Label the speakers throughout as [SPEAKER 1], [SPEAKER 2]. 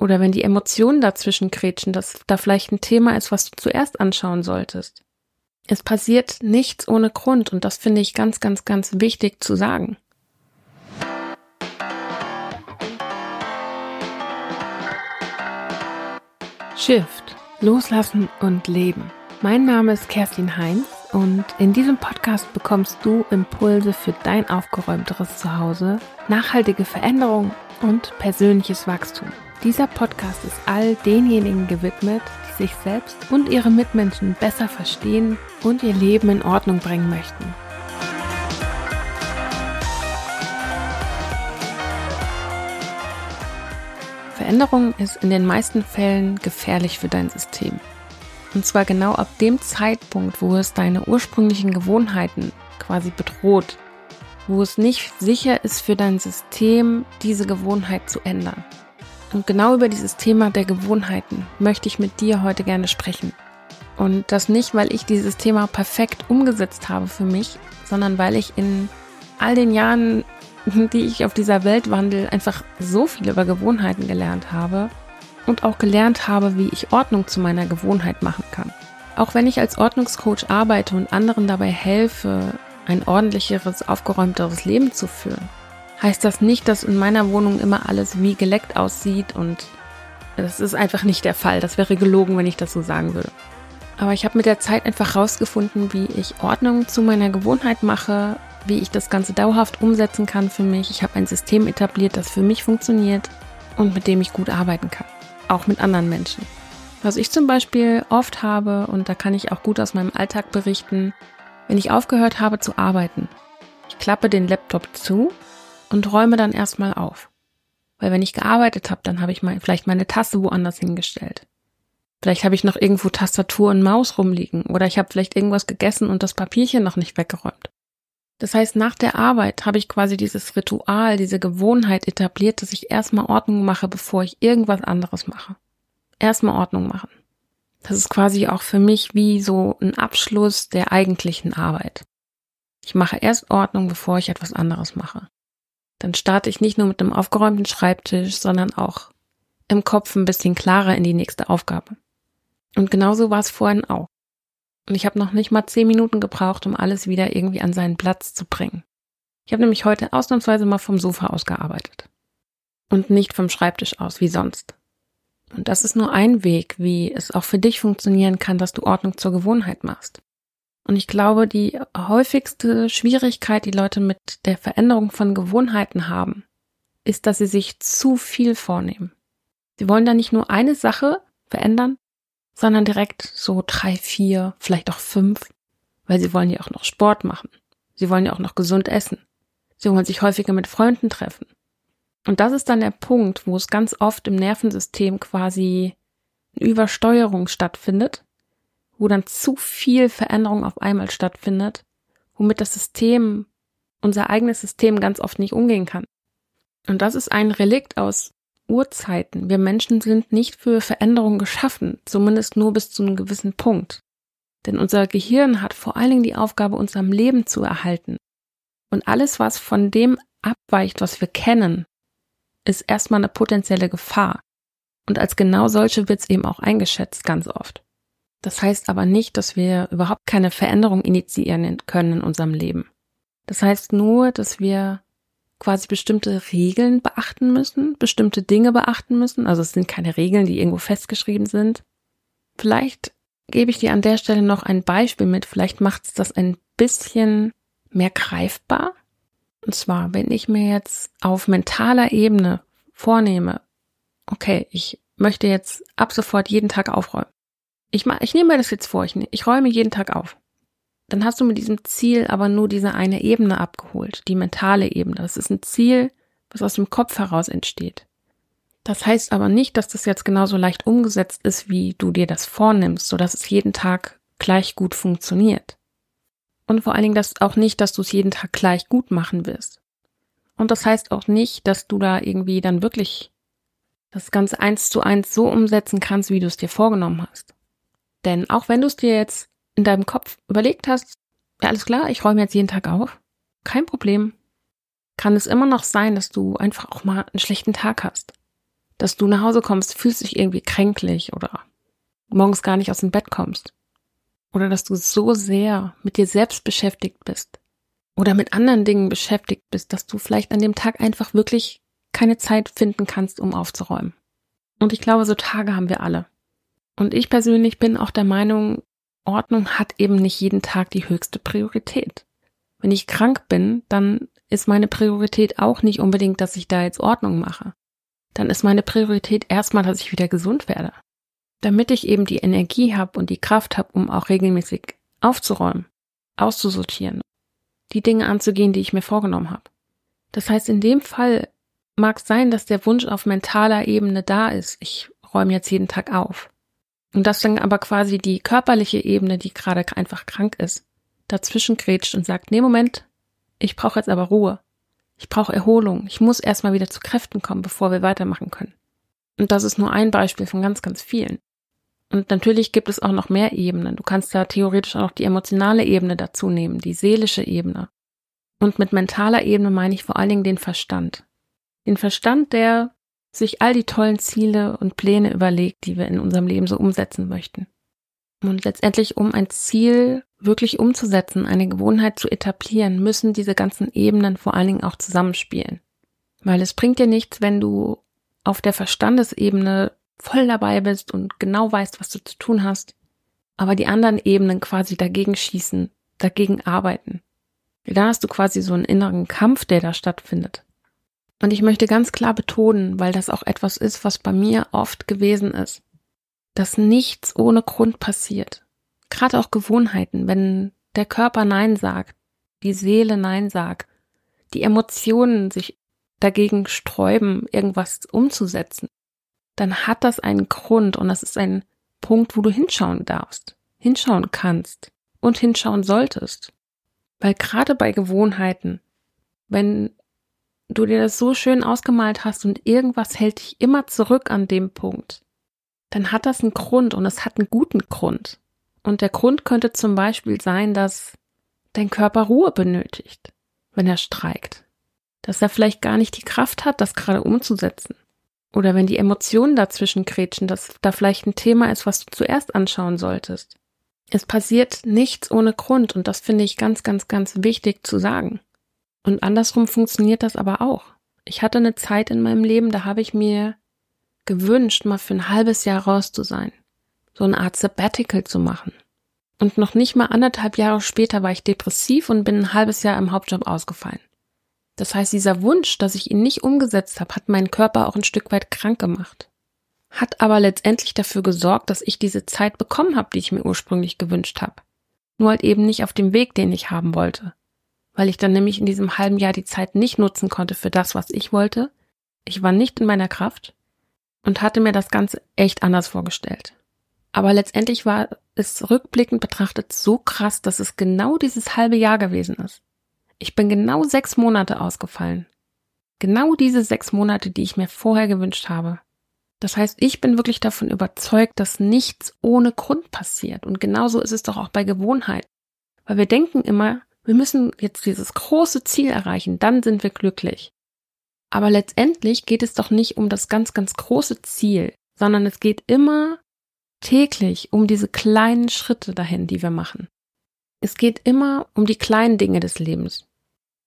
[SPEAKER 1] Oder wenn die Emotionen dazwischen kretschen, dass da vielleicht ein Thema ist, was du zuerst anschauen solltest. Es passiert nichts ohne Grund und das finde ich ganz, ganz, ganz wichtig zu sagen. Shift, loslassen und leben. Mein Name ist Kerstin Heinz und in diesem Podcast bekommst du Impulse für dein aufgeräumteres Zuhause, nachhaltige Veränderung und persönliches Wachstum. Dieser Podcast ist all denjenigen gewidmet, die sich selbst und ihre Mitmenschen besser verstehen und ihr Leben in Ordnung bringen möchten. Veränderung ist in den meisten Fällen gefährlich für dein System. Und zwar genau ab dem Zeitpunkt, wo es deine ursprünglichen Gewohnheiten quasi bedroht, wo es nicht sicher ist für dein System, diese Gewohnheit zu ändern. Und genau über dieses Thema der Gewohnheiten möchte ich mit dir heute gerne sprechen. Und das nicht, weil ich dieses Thema perfekt umgesetzt habe für mich, sondern weil ich in all den Jahren, die ich auf dieser Welt wandel, einfach so viel über Gewohnheiten gelernt habe und auch gelernt habe, wie ich Ordnung zu meiner Gewohnheit machen kann. Auch wenn ich als Ordnungscoach arbeite und anderen dabei helfe, ein ordentlicheres, aufgeräumteres Leben zu führen, heißt das nicht, dass in meiner Wohnung immer alles wie geleckt aussieht und das ist einfach nicht der Fall. Das wäre gelogen, wenn ich das so sagen würde. Aber ich habe mit der Zeit einfach rausgefunden, wie ich Ordnung zu meiner Gewohnheit mache, wie ich das Ganze dauerhaft umsetzen kann für mich. Ich habe ein System etabliert, das für mich funktioniert und mit dem ich gut arbeiten kann. Auch mit anderen Menschen. Was ich zum Beispiel oft habe, und da kann ich auch gut aus meinem Alltag berichten, wenn ich aufgehört habe zu arbeiten. Ich klappe den Laptop zu und räume dann erstmal auf. Weil wenn ich gearbeitet habe, dann habe ich mal, vielleicht meine Tasse woanders hingestellt. Vielleicht habe ich noch irgendwo Tastatur und Maus rumliegen oder ich habe vielleicht irgendwas gegessen und das Papierchen noch nicht weggeräumt. Das heißt, nach der Arbeit habe ich quasi dieses Ritual, diese Gewohnheit etabliert, dass ich erstmal Ordnung mache, bevor ich irgendwas anderes mache. Erstmal Ordnung machen. Das ist quasi auch für mich wie so ein Abschluss der eigentlichen Arbeit. Ich mache erst Ordnung, bevor ich etwas anderes mache dann starte ich nicht nur mit einem aufgeräumten Schreibtisch, sondern auch im Kopf ein bisschen klarer in die nächste Aufgabe. Und genauso war es vorhin auch. Und ich habe noch nicht mal zehn Minuten gebraucht, um alles wieder irgendwie an seinen Platz zu bringen. Ich habe nämlich heute ausnahmsweise mal vom Sofa aus gearbeitet. Und nicht vom Schreibtisch aus, wie sonst. Und das ist nur ein Weg, wie es auch für dich funktionieren kann, dass du Ordnung zur Gewohnheit machst. Und ich glaube, die häufigste Schwierigkeit, die Leute mit der Veränderung von Gewohnheiten haben, ist, dass sie sich zu viel vornehmen. Sie wollen da nicht nur eine Sache verändern, sondern direkt so drei, vier, vielleicht auch fünf, weil sie wollen ja auch noch Sport machen. Sie wollen ja auch noch gesund essen. Sie wollen sich häufiger mit Freunden treffen. Und das ist dann der Punkt, wo es ganz oft im Nervensystem quasi eine Übersteuerung stattfindet wo dann zu viel Veränderung auf einmal stattfindet, womit das System, unser eigenes System ganz oft nicht umgehen kann. Und das ist ein Relikt aus Urzeiten. Wir Menschen sind nicht für Veränderung geschaffen, zumindest nur bis zu einem gewissen Punkt. Denn unser Gehirn hat vor allen Dingen die Aufgabe, uns am Leben zu erhalten. Und alles, was von dem abweicht, was wir kennen, ist erstmal eine potenzielle Gefahr. Und als genau solche wird es eben auch eingeschätzt, ganz oft. Das heißt aber nicht, dass wir überhaupt keine Veränderung initiieren können in unserem Leben. Das heißt nur, dass wir quasi bestimmte Regeln beachten müssen, bestimmte Dinge beachten müssen. Also es sind keine Regeln, die irgendwo festgeschrieben sind. Vielleicht gebe ich dir an der Stelle noch ein Beispiel mit. Vielleicht macht es das ein bisschen mehr greifbar. Und zwar, wenn ich mir jetzt auf mentaler Ebene vornehme, okay, ich möchte jetzt ab sofort jeden Tag aufräumen. Ich, ich nehme mir das jetzt vor, ich, ich räume jeden Tag auf. Dann hast du mit diesem Ziel aber nur diese eine Ebene abgeholt, die mentale Ebene. Das ist ein Ziel, was aus dem Kopf heraus entsteht. Das heißt aber nicht, dass das jetzt genauso leicht umgesetzt ist, wie du dir das vornimmst, sodass es jeden Tag gleich gut funktioniert. Und vor allen Dingen das auch nicht, dass du es jeden Tag gleich gut machen wirst. Und das heißt auch nicht, dass du da irgendwie dann wirklich das Ganze eins zu eins so umsetzen kannst, wie du es dir vorgenommen hast. Denn auch wenn du es dir jetzt in deinem Kopf überlegt hast, ja alles klar, ich räume jetzt jeden Tag auf, kein Problem, kann es immer noch sein, dass du einfach auch mal einen schlechten Tag hast. dass du nach Hause kommst, fühlst dich irgendwie kränklich oder morgens gar nicht aus dem Bett kommst. Oder dass du so sehr mit dir selbst beschäftigt bist oder mit anderen Dingen beschäftigt bist, dass du vielleicht an dem Tag einfach wirklich keine Zeit finden kannst, um aufzuräumen. Und ich glaube, so Tage haben wir alle. Und ich persönlich bin auch der Meinung, Ordnung hat eben nicht jeden Tag die höchste Priorität. Wenn ich krank bin, dann ist meine Priorität auch nicht unbedingt, dass ich da jetzt Ordnung mache. Dann ist meine Priorität erstmal, dass ich wieder gesund werde. Damit ich eben die Energie habe und die Kraft habe, um auch regelmäßig aufzuräumen, auszusortieren, die Dinge anzugehen, die ich mir vorgenommen habe. Das heißt, in dem Fall mag es sein, dass der Wunsch auf mentaler Ebene da ist. Ich räume jetzt jeden Tag auf. Und dass dann aber quasi die körperliche Ebene, die gerade einfach krank ist, dazwischen grätscht und sagt, nee, Moment, ich brauche jetzt aber Ruhe. Ich brauche Erholung. Ich muss erstmal wieder zu Kräften kommen, bevor wir weitermachen können. Und das ist nur ein Beispiel von ganz, ganz vielen. Und natürlich gibt es auch noch mehr Ebenen. Du kannst da theoretisch auch noch die emotionale Ebene dazu nehmen, die seelische Ebene. Und mit mentaler Ebene meine ich vor allen Dingen den Verstand. Den Verstand, der sich all die tollen Ziele und Pläne überlegt, die wir in unserem Leben so umsetzen möchten. Und letztendlich, um ein Ziel wirklich umzusetzen, eine Gewohnheit zu etablieren, müssen diese ganzen Ebenen vor allen Dingen auch zusammenspielen. Weil es bringt dir nichts, wenn du auf der Verstandesebene voll dabei bist und genau weißt, was du zu tun hast, aber die anderen Ebenen quasi dagegen schießen, dagegen arbeiten. Da hast du quasi so einen inneren Kampf, der da stattfindet. Und ich möchte ganz klar betonen, weil das auch etwas ist, was bei mir oft gewesen ist, dass nichts ohne Grund passiert. Gerade auch Gewohnheiten, wenn der Körper Nein sagt, die Seele Nein sagt, die Emotionen sich dagegen sträuben, irgendwas umzusetzen, dann hat das einen Grund und das ist ein Punkt, wo du hinschauen darfst, hinschauen kannst und hinschauen solltest. Weil gerade bei Gewohnheiten, wenn du dir das so schön ausgemalt hast und irgendwas hält dich immer zurück an dem Punkt, dann hat das einen Grund und es hat einen guten Grund. Und der Grund könnte zum Beispiel sein, dass dein Körper Ruhe benötigt, wenn er streikt. Dass er vielleicht gar nicht die Kraft hat, das gerade umzusetzen. Oder wenn die Emotionen dazwischen kretschen, dass da vielleicht ein Thema ist, was du zuerst anschauen solltest. Es passiert nichts ohne Grund und das finde ich ganz, ganz, ganz wichtig zu sagen. Und andersrum funktioniert das aber auch. Ich hatte eine Zeit in meinem Leben, da habe ich mir gewünscht, mal für ein halbes Jahr raus zu sein. So eine Art Sabbatical zu machen. Und noch nicht mal anderthalb Jahre später war ich depressiv und bin ein halbes Jahr im Hauptjob ausgefallen. Das heißt, dieser Wunsch, dass ich ihn nicht umgesetzt habe, hat meinen Körper auch ein Stück weit krank gemacht. Hat aber letztendlich dafür gesorgt, dass ich diese Zeit bekommen habe, die ich mir ursprünglich gewünscht habe. Nur halt eben nicht auf dem Weg, den ich haben wollte weil ich dann nämlich in diesem halben Jahr die Zeit nicht nutzen konnte für das, was ich wollte. Ich war nicht in meiner Kraft und hatte mir das Ganze echt anders vorgestellt. Aber letztendlich war es rückblickend betrachtet so krass, dass es genau dieses halbe Jahr gewesen ist. Ich bin genau sechs Monate ausgefallen. Genau diese sechs Monate, die ich mir vorher gewünscht habe. Das heißt, ich bin wirklich davon überzeugt, dass nichts ohne Grund passiert. Und genauso ist es doch auch bei Gewohnheiten. Weil wir denken immer, wir müssen jetzt dieses große Ziel erreichen, dann sind wir glücklich. Aber letztendlich geht es doch nicht um das ganz, ganz große Ziel, sondern es geht immer täglich um diese kleinen Schritte dahin, die wir machen. Es geht immer um die kleinen Dinge des Lebens.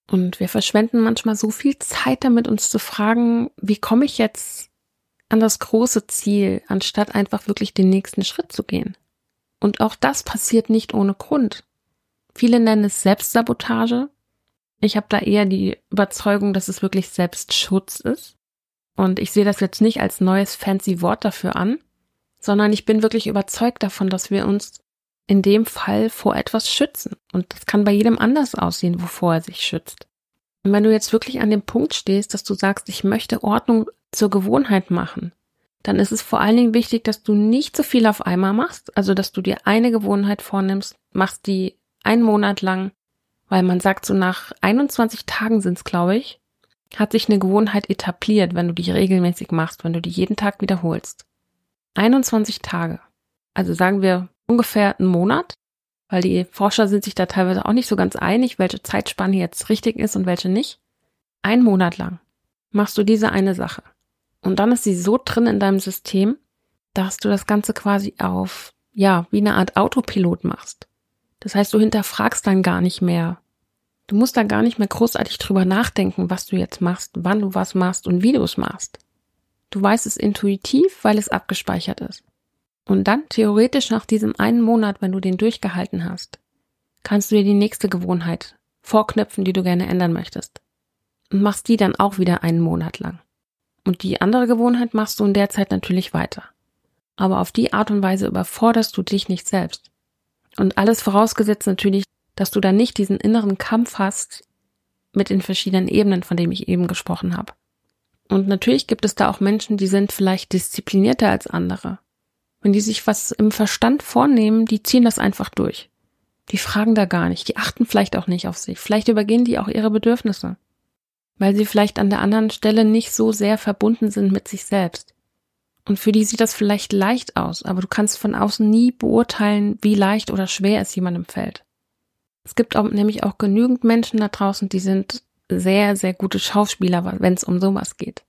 [SPEAKER 1] Und wir verschwenden manchmal so viel Zeit damit, uns zu fragen, wie komme ich jetzt an das große Ziel, anstatt einfach wirklich den nächsten Schritt zu gehen. Und auch das passiert nicht ohne Grund. Viele nennen es Selbstsabotage. Ich habe da eher die Überzeugung, dass es wirklich Selbstschutz ist. Und ich sehe das jetzt nicht als neues fancy Wort dafür an, sondern ich bin wirklich überzeugt davon, dass wir uns in dem Fall vor etwas schützen. Und das kann bei jedem anders aussehen, wovor er sich schützt. Und wenn du jetzt wirklich an dem Punkt stehst, dass du sagst, ich möchte Ordnung zur Gewohnheit machen, dann ist es vor allen Dingen wichtig, dass du nicht so viel auf einmal machst, also dass du dir eine Gewohnheit vornimmst, machst die einen Monat lang, weil man sagt, so nach 21 Tagen sind es, glaube ich, hat sich eine Gewohnheit etabliert, wenn du die regelmäßig machst, wenn du die jeden Tag wiederholst. 21 Tage. Also sagen wir ungefähr einen Monat, weil die Forscher sind sich da teilweise auch nicht so ganz einig, welche Zeitspanne jetzt richtig ist und welche nicht. Ein Monat lang machst du diese eine Sache. Und dann ist sie so drin in deinem System, dass du das Ganze quasi auf, ja, wie eine Art Autopilot machst. Das heißt, du hinterfragst dann gar nicht mehr. Du musst dann gar nicht mehr großartig drüber nachdenken, was du jetzt machst, wann du was machst und wie du es machst. Du weißt es intuitiv, weil es abgespeichert ist. Und dann theoretisch nach diesem einen Monat, wenn du den durchgehalten hast, kannst du dir die nächste Gewohnheit vorknöpfen, die du gerne ändern möchtest. Und machst die dann auch wieder einen Monat lang. Und die andere Gewohnheit machst du in der Zeit natürlich weiter. Aber auf die Art und Weise überforderst du dich nicht selbst. Und alles vorausgesetzt natürlich, dass du dann nicht diesen inneren Kampf hast mit den verschiedenen Ebenen, von denen ich eben gesprochen habe. Und natürlich gibt es da auch Menschen, die sind vielleicht disziplinierter als andere. Wenn die sich was im Verstand vornehmen, die ziehen das einfach durch. Die fragen da gar nicht, die achten vielleicht auch nicht auf sich. Vielleicht übergehen die auch ihre Bedürfnisse, weil sie vielleicht an der anderen Stelle nicht so sehr verbunden sind mit sich selbst. Und für die sieht das vielleicht leicht aus, aber du kannst von außen nie beurteilen, wie leicht oder schwer es jemandem fällt. Es gibt auch, nämlich auch genügend Menschen da draußen, die sind sehr, sehr gute Schauspieler, wenn es um sowas geht.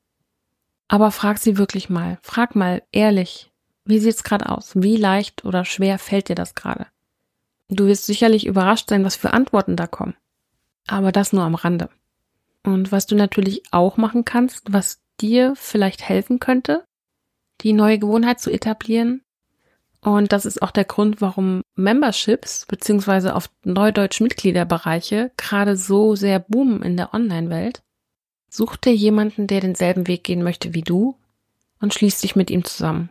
[SPEAKER 1] Aber frag sie wirklich mal, frag mal ehrlich, wie sieht's gerade aus? Wie leicht oder schwer fällt dir das gerade? Du wirst sicherlich überrascht sein, was für Antworten da kommen. Aber das nur am Rande. Und was du natürlich auch machen kannst, was dir vielleicht helfen könnte, die neue Gewohnheit zu etablieren. Und das ist auch der Grund, warum Memberships beziehungsweise auf Neudeutsch Mitgliederbereiche gerade so sehr boomen in der Online-Welt. Such dir jemanden, der denselben Weg gehen möchte wie du und schließ dich mit ihm zusammen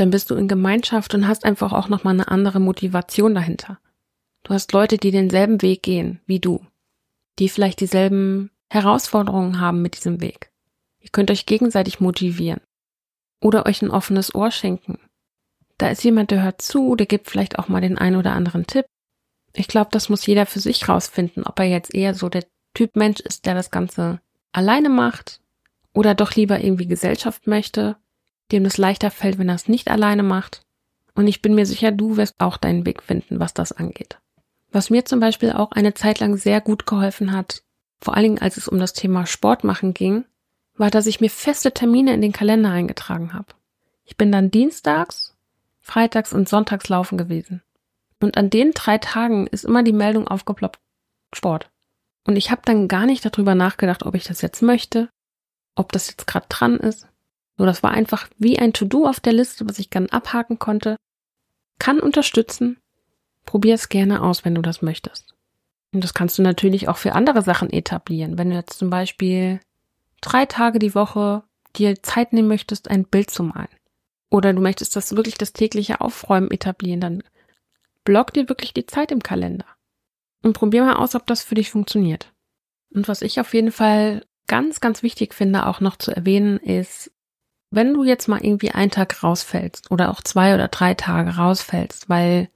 [SPEAKER 1] dann bist du in Gemeinschaft und hast einfach auch nochmal eine andere Motivation dahinter. Du hast Leute, die denselben Weg gehen wie du, die vielleicht dieselben Herausforderungen haben mit diesem Weg. Ihr könnt euch gegenseitig motivieren oder euch ein offenes Ohr schenken. Da ist jemand, der hört zu, der gibt vielleicht auch mal den einen oder anderen Tipp. Ich glaube, das muss jeder für sich rausfinden, ob er jetzt eher so der Typ Mensch ist, der das Ganze alleine macht oder doch lieber irgendwie Gesellschaft möchte dem es leichter fällt, wenn er es nicht alleine macht. Und ich bin mir sicher, du wirst auch deinen Weg finden, was das angeht. Was mir zum Beispiel auch eine Zeit lang sehr gut geholfen hat, vor allen Dingen als es um das Thema Sport machen ging, war, dass ich mir feste Termine in den Kalender eingetragen habe. Ich bin dann dienstags, freitags und sonntags laufen gewesen. Und an den drei Tagen ist immer die Meldung aufgeploppt, Sport. Und ich habe dann gar nicht darüber nachgedacht, ob ich das jetzt möchte, ob das jetzt gerade dran ist. So, das war einfach wie ein To-Do auf der Liste, was ich dann abhaken konnte. Kann unterstützen. Probier es gerne aus, wenn du das möchtest. Und das kannst du natürlich auch für andere Sachen etablieren. Wenn du jetzt zum Beispiel drei Tage die Woche dir Zeit nehmen möchtest, ein Bild zu malen. Oder du möchtest das wirklich das tägliche Aufräumen etablieren, dann block dir wirklich die Zeit im Kalender. Und probier mal aus, ob das für dich funktioniert. Und was ich auf jeden Fall ganz, ganz wichtig finde, auch noch zu erwähnen, ist, wenn du jetzt mal irgendwie einen Tag rausfällst oder auch zwei oder drei Tage rausfällst, weil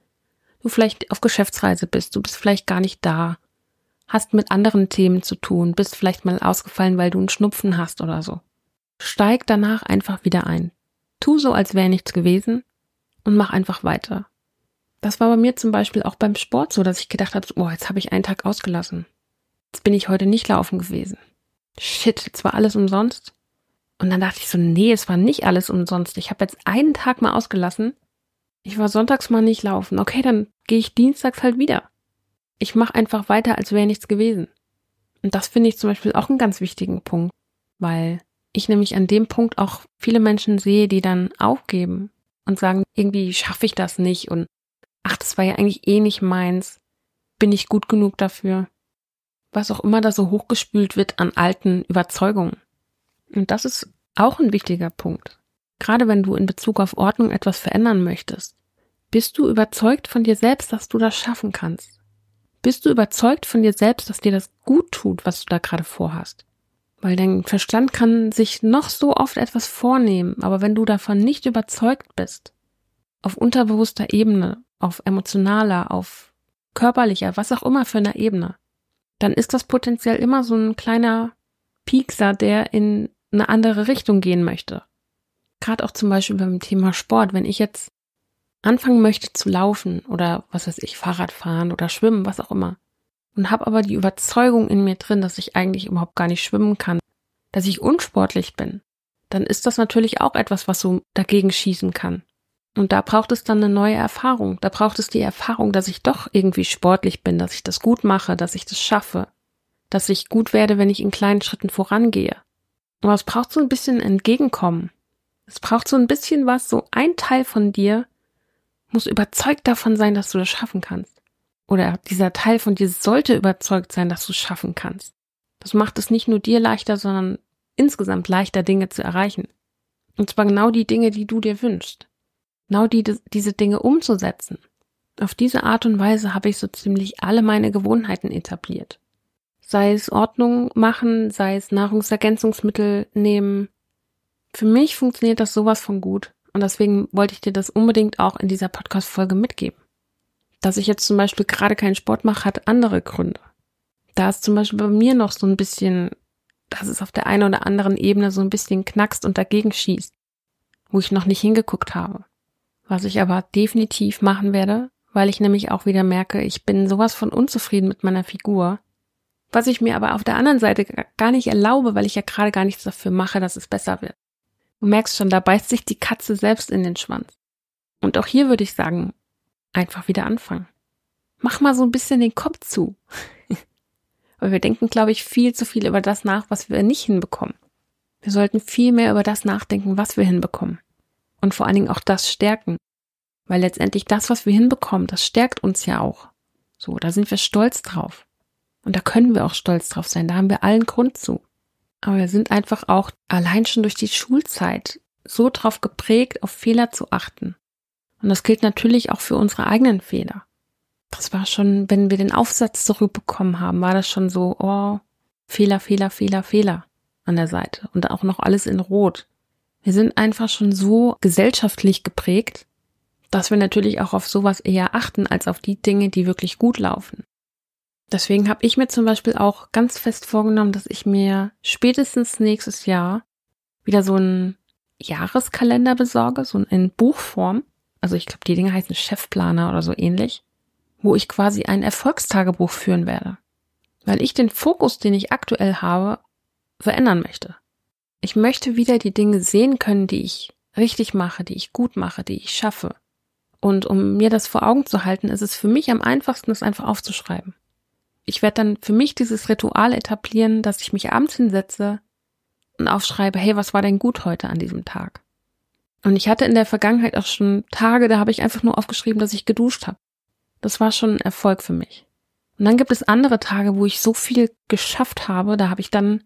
[SPEAKER 1] du vielleicht auf Geschäftsreise bist, du bist vielleicht gar nicht da, hast mit anderen Themen zu tun, bist vielleicht mal ausgefallen, weil du einen Schnupfen hast oder so. Steig danach einfach wieder ein. Tu so, als wäre nichts gewesen und mach einfach weiter. Das war bei mir zum Beispiel auch beim Sport so, dass ich gedacht habe, oh, jetzt habe ich einen Tag ausgelassen. Jetzt bin ich heute nicht laufen gewesen. Shit, jetzt war alles umsonst. Und dann dachte ich so, nee, es war nicht alles umsonst. Ich habe jetzt einen Tag mal ausgelassen. Ich war sonntags mal nicht laufen. Okay, dann gehe ich dienstags halt wieder. Ich mache einfach weiter, als wäre nichts gewesen. Und das finde ich zum Beispiel auch einen ganz wichtigen Punkt, weil ich nämlich an dem Punkt auch viele Menschen sehe, die dann aufgeben und sagen, irgendwie schaffe ich das nicht und ach, das war ja eigentlich eh nicht meins. Bin ich gut genug dafür? Was auch immer da so hochgespült wird an alten Überzeugungen. Und das ist auch ein wichtiger Punkt. Gerade wenn du in Bezug auf Ordnung etwas verändern möchtest. Bist du überzeugt von dir selbst, dass du das schaffen kannst? Bist du überzeugt von dir selbst, dass dir das gut tut, was du da gerade vorhast? Weil dein Verstand kann sich noch so oft etwas vornehmen, aber wenn du davon nicht überzeugt bist, auf unterbewusster Ebene, auf emotionaler, auf körperlicher, was auch immer für einer Ebene, dann ist das potenziell immer so ein kleiner Piekser, der in eine andere Richtung gehen möchte. Gerade auch zum Beispiel beim Thema Sport, wenn ich jetzt anfangen möchte zu laufen oder was weiß ich, Fahrrad fahren oder schwimmen, was auch immer, und habe aber die Überzeugung in mir drin, dass ich eigentlich überhaupt gar nicht schwimmen kann, dass ich unsportlich bin, dann ist das natürlich auch etwas, was so dagegen schießen kann. Und da braucht es dann eine neue Erfahrung. Da braucht es die Erfahrung, dass ich doch irgendwie sportlich bin, dass ich das gut mache, dass ich das schaffe, dass ich gut werde, wenn ich in kleinen Schritten vorangehe. Aber es braucht so ein bisschen Entgegenkommen. Es braucht so ein bisschen was, so ein Teil von dir muss überzeugt davon sein, dass du das schaffen kannst. Oder dieser Teil von dir sollte überzeugt sein, dass du es schaffen kannst. Das macht es nicht nur dir leichter, sondern insgesamt leichter, Dinge zu erreichen. Und zwar genau die Dinge, die du dir wünschst. Genau die, diese Dinge umzusetzen. Auf diese Art und Weise habe ich so ziemlich alle meine Gewohnheiten etabliert. Sei es Ordnung machen, sei es Nahrungsergänzungsmittel nehmen. Für mich funktioniert das sowas von gut. Und deswegen wollte ich dir das unbedingt auch in dieser Podcast-Folge mitgeben. Dass ich jetzt zum Beispiel gerade keinen Sport mache, hat andere Gründe. Da ist zum Beispiel bei mir noch so ein bisschen, dass es auf der einen oder anderen Ebene so ein bisschen knackst und dagegen schießt, wo ich noch nicht hingeguckt habe. Was ich aber definitiv machen werde, weil ich nämlich auch wieder merke, ich bin sowas von unzufrieden mit meiner Figur, was ich mir aber auf der anderen Seite gar nicht erlaube, weil ich ja gerade gar nichts dafür mache, dass es besser wird. Du merkst schon, da beißt sich die Katze selbst in den Schwanz. Und auch hier würde ich sagen, einfach wieder anfangen. Mach mal so ein bisschen den Kopf zu. Weil wir denken, glaube ich, viel zu viel über das nach, was wir nicht hinbekommen. Wir sollten viel mehr über das nachdenken, was wir hinbekommen. Und vor allen Dingen auch das stärken. Weil letztendlich das, was wir hinbekommen, das stärkt uns ja auch. So, da sind wir stolz drauf. Und da können wir auch stolz drauf sein. Da haben wir allen Grund zu. Aber wir sind einfach auch allein schon durch die Schulzeit so drauf geprägt, auf Fehler zu achten. Und das gilt natürlich auch für unsere eigenen Fehler. Das war schon, wenn wir den Aufsatz zurückbekommen haben, war das schon so, oh, Fehler, Fehler, Fehler, Fehler an der Seite. Und auch noch alles in Rot. Wir sind einfach schon so gesellschaftlich geprägt, dass wir natürlich auch auf sowas eher achten als auf die Dinge, die wirklich gut laufen. Deswegen habe ich mir zum Beispiel auch ganz fest vorgenommen, dass ich mir spätestens nächstes Jahr wieder so einen Jahreskalender besorge, so in Buchform. Also ich glaube, die Dinge heißen Chefplaner oder so ähnlich, wo ich quasi ein Erfolgstagebuch führen werde. Weil ich den Fokus, den ich aktuell habe, verändern möchte. Ich möchte wieder die Dinge sehen können, die ich richtig mache, die ich gut mache, die ich schaffe. Und um mir das vor Augen zu halten, ist es für mich am einfachsten, es einfach aufzuschreiben. Ich werde dann für mich dieses Ritual etablieren, dass ich mich abends hinsetze und aufschreibe, hey, was war denn gut heute an diesem Tag? Und ich hatte in der Vergangenheit auch schon Tage, da habe ich einfach nur aufgeschrieben, dass ich geduscht habe. Das war schon ein Erfolg für mich. Und dann gibt es andere Tage, wo ich so viel geschafft habe, da habe ich dann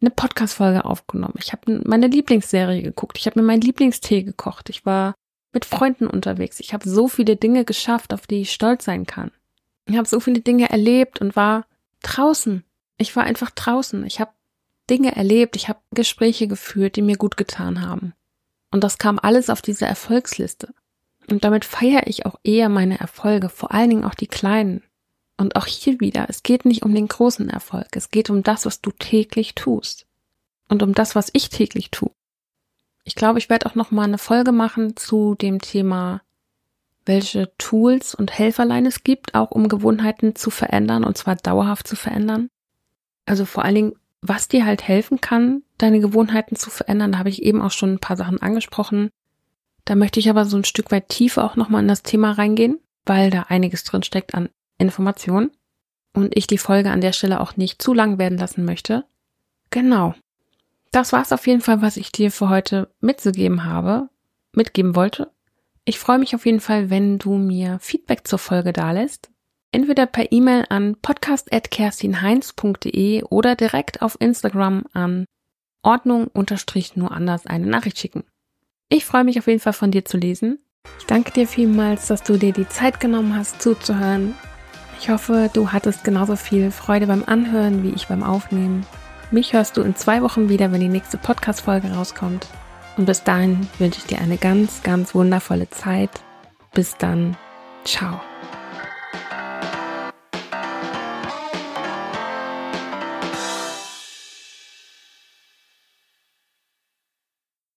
[SPEAKER 1] eine Podcast-Folge aufgenommen. Ich habe meine Lieblingsserie geguckt. Ich habe mir meinen Lieblingstee gekocht. Ich war mit Freunden unterwegs. Ich habe so viele Dinge geschafft, auf die ich stolz sein kann. Ich habe so viele Dinge erlebt und war draußen. Ich war einfach draußen. Ich habe Dinge erlebt. Ich habe Gespräche geführt, die mir gut getan haben. Und das kam alles auf diese Erfolgsliste. Und damit feiere ich auch eher meine Erfolge, vor allen Dingen auch die kleinen. Und auch hier wieder, es geht nicht um den großen Erfolg, es geht um das, was du täglich tust. Und um das, was ich täglich tue. Ich glaube, ich werde auch noch mal eine Folge machen zu dem Thema, welche Tools und Helferlein es gibt, auch um Gewohnheiten zu verändern und zwar dauerhaft zu verändern. Also vor allen Dingen, was dir halt helfen kann, deine Gewohnheiten zu verändern. Da habe ich eben auch schon ein paar Sachen angesprochen. Da möchte ich aber so ein Stück weit tiefer auch nochmal in das Thema reingehen, weil da einiges drin steckt an Informationen und ich die Folge an der Stelle auch nicht zu lang werden lassen möchte. Genau. Das war's auf jeden Fall, was ich dir für heute mitzugeben habe, mitgeben wollte. Ich freue mich auf jeden Fall, wenn du mir Feedback zur Folge dalässt. Entweder per E-Mail an podcast.kerstinheinz.de oder direkt auf Instagram an Ordnung unterstrich nur anders eine Nachricht schicken. Ich freue mich auf jeden Fall von dir zu lesen. Ich danke dir vielmals, dass du dir die Zeit genommen hast zuzuhören ich hoffe, du hattest genauso viel Freude beim Anhören wie ich beim Aufnehmen. Mich hörst du in zwei Wochen wieder, wenn die nächste Podcast-Folge rauskommt. Und bis dahin wünsche ich dir eine ganz, ganz wundervolle Zeit. Bis dann. Ciao.